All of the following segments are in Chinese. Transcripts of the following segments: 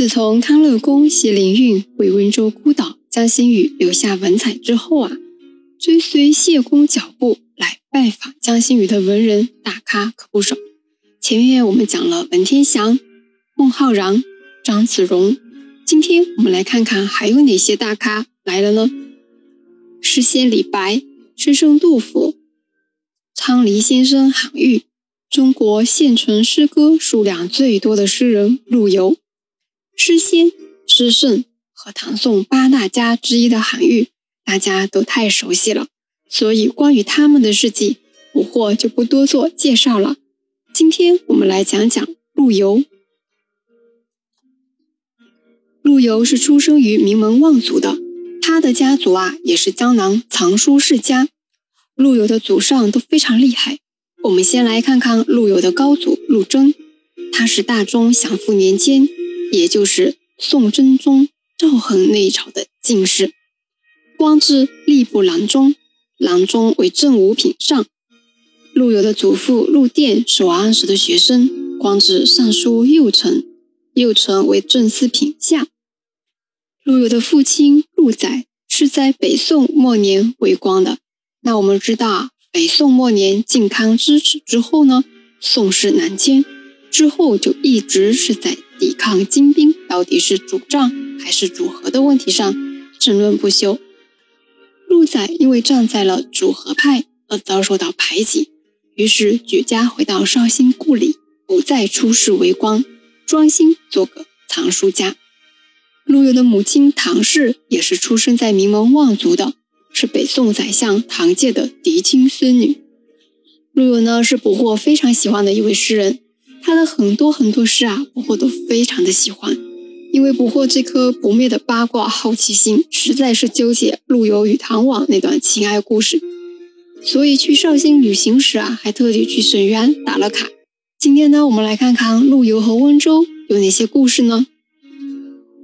自从康乐公谢灵运为温州孤岛江心屿留下文采之后啊，追随谢公脚步来拜访江心屿的文人大咖可不少。前面我们讲了文天祥、孟浩然、张子荣，今天我们来看看还有哪些大咖来了呢？诗仙李白、诗圣杜甫、昌黎先生韩愈，中国现存诗歌数量最多的诗人陆游。诗仙、诗圣和唐宋八大家之一的韩愈，大家都太熟悉了，所以关于他们的事迹，捕获就不多做介绍了。今天我们来讲讲陆游。陆游是出生于名门望族的，他的家族啊也是江南藏书世家。陆游的祖上都非常厉害。我们先来看看陆游的高祖陆征，他是大中祥符年间。也就是宋真宗赵恒那一朝的进士，官至吏部郎中，郎中为正五品上。陆游的祖父陆佃是王安石的学生，官至尚书右丞，右丞为正四品下。陆游的父亲陆载是在北宋末年为官的。那我们知道，北宋末年靖康之耻之后呢，宋室南迁，之后就一直是在。抵抗金兵到底是主战还是主和的问题上争论不休。陆载因为站在了主和派而遭受到排挤，于是举家回到绍兴故里，不再出仕为官，专心做个藏书家。陆游的母亲唐氏也是出生在名门望族的，是北宋宰相唐介的嫡亲孙女。陆游呢是捕获非常喜欢的一位诗人。他的很多很多诗啊，捕获都非常的喜欢，因为捕获这颗不灭的八卦好奇心，实在是纠结陆游与唐王那段情爱故事，所以去绍兴旅行时啊，还特地去沈园打了卡。今天呢，我们来看看陆游和温州有哪些故事呢？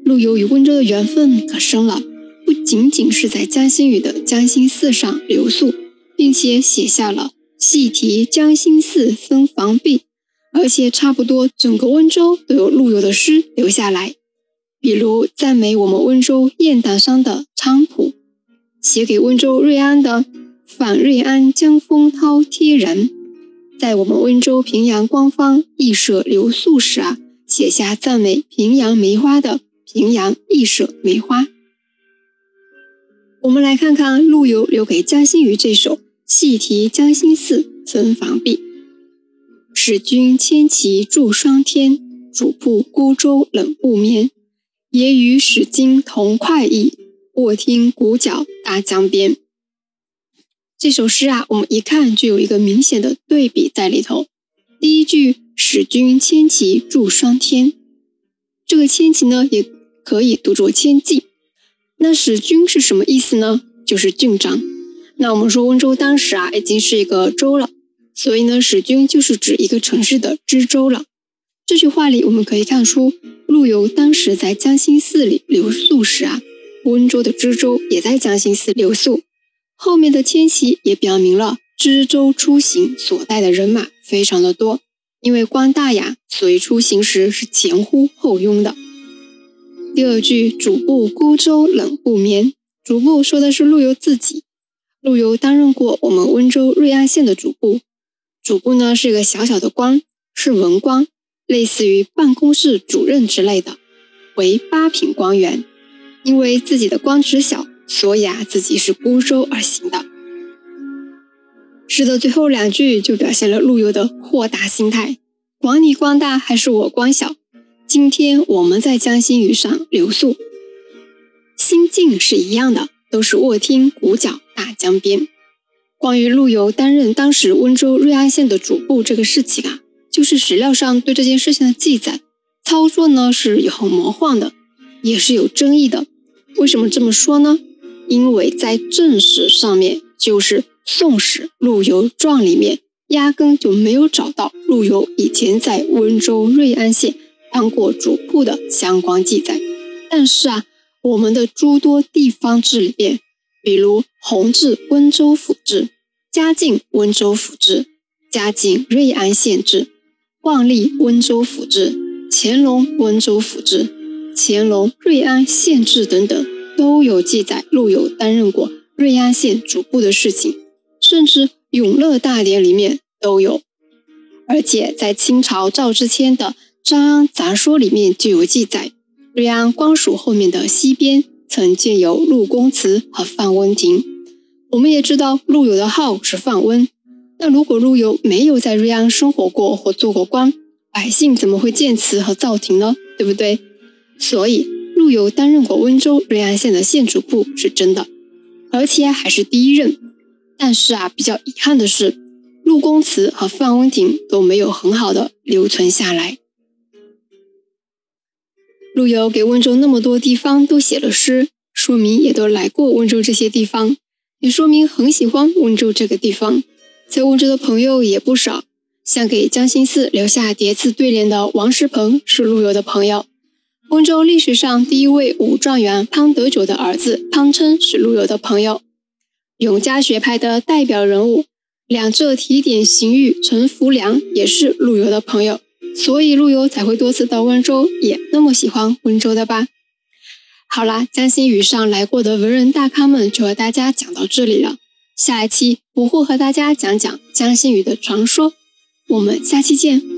陆游与温州的缘分可深了，不仅仅是在江心屿的江心寺上留宿，并且写下了“细题江心寺僧房壁”。而且差不多整个温州都有陆游的诗留下来，比如赞美我们温州雁荡山的菖蒲，写给温州瑞安的“访瑞安江风涛贴人”，在我们温州平阳官方艺舍留宿时啊，写下赞美平阳梅花的“平阳艺舍梅花”。我们来看看陆游留给江心屿这首《细题江心寺僧房壁》。使君千骑驻霜天，主簿孤舟冷不眠。也与使君同快意，卧听鼓角大江边。这首诗啊，我们一看就有一个明显的对比在里头。第一句“使君千骑驻霜天”，这个千骑呢，也可以读作千骑。那使君是什么意思呢？就是郡长。那我们说温州当时啊，已经是一个州了。所以呢，使君就是指一个城市的知州了。这句话里，我们可以看出，陆游当时在江心寺里留宿时啊，温州的知州也在江心寺留宿。后面的迁徙也表明了知州出行所带的人马非常的多，因为官大呀，所以出行时是前呼后拥的。第二句“主簿孤舟冷不眠”，主簿说的是陆游自己。陆游担任过我们温州瑞安县的主簿。主簿呢是一个小小的官，是文官，类似于办公室主任之类的，为八品官员。因为自己的官职小，所以啊自己是孤舟而行的。诗的最后两句就表现了陆游的豁达心态，管你官大还是我官小，今天我们在江心屿上留宿，心境是一样的，都是卧听鼓角大江边。关于陆游担任当时温州瑞安县的主簿这个事情啊，就是史料上对这件事情的记载，操作呢是有魔幻的，也是有争议的。为什么这么说呢？因为在正史上面，就是《宋史·陆游传》里面，压根就没有找到陆游以前在温州瑞安县当过主簿的相关记载。但是啊，我们的诸多地方志里边。比如弘治温州府志、嘉靖温州府志、嘉靖瑞安县志、万历温州府志、乾隆温州府志、乾隆、瑞安县志等等都有记载陆游担任过瑞安县主簿的事情，甚至《永乐大典》里面都有。而且在清朝赵之谦的《张安杂说》里面就有记载，瑞安官署后面的西边曾建有陆公祠和范温亭。我们也知道陆游的号是范温，那如果陆游没有在瑞安生活过或做过官，百姓怎么会建祠和造亭呢？对不对？所以陆游担任过温州瑞安县的县主簿是真的，而且还是第一任。但是啊，比较遗憾的是，陆公祠和范温亭都没有很好的留存下来。陆游给温州那么多地方都写了诗，说明也都来过温州这些地方，也说明很喜欢温州这个地方，在温州的朋友也不少。像给江心寺留下叠字对联的王世鹏是陆游的朋友。温州历史上第一位武状元潘德久的儿子潘琛是陆游的朋友。永嘉学派的代表人物两浙提点刑狱陈福良也是陆游的朋友，所以陆游才会多次到温州，也那么喜欢温州的吧。好啦，江心屿上来过的文人大咖们就和大家讲到这里了。下一期我会和大家讲讲江心屿的传说。我们下期见。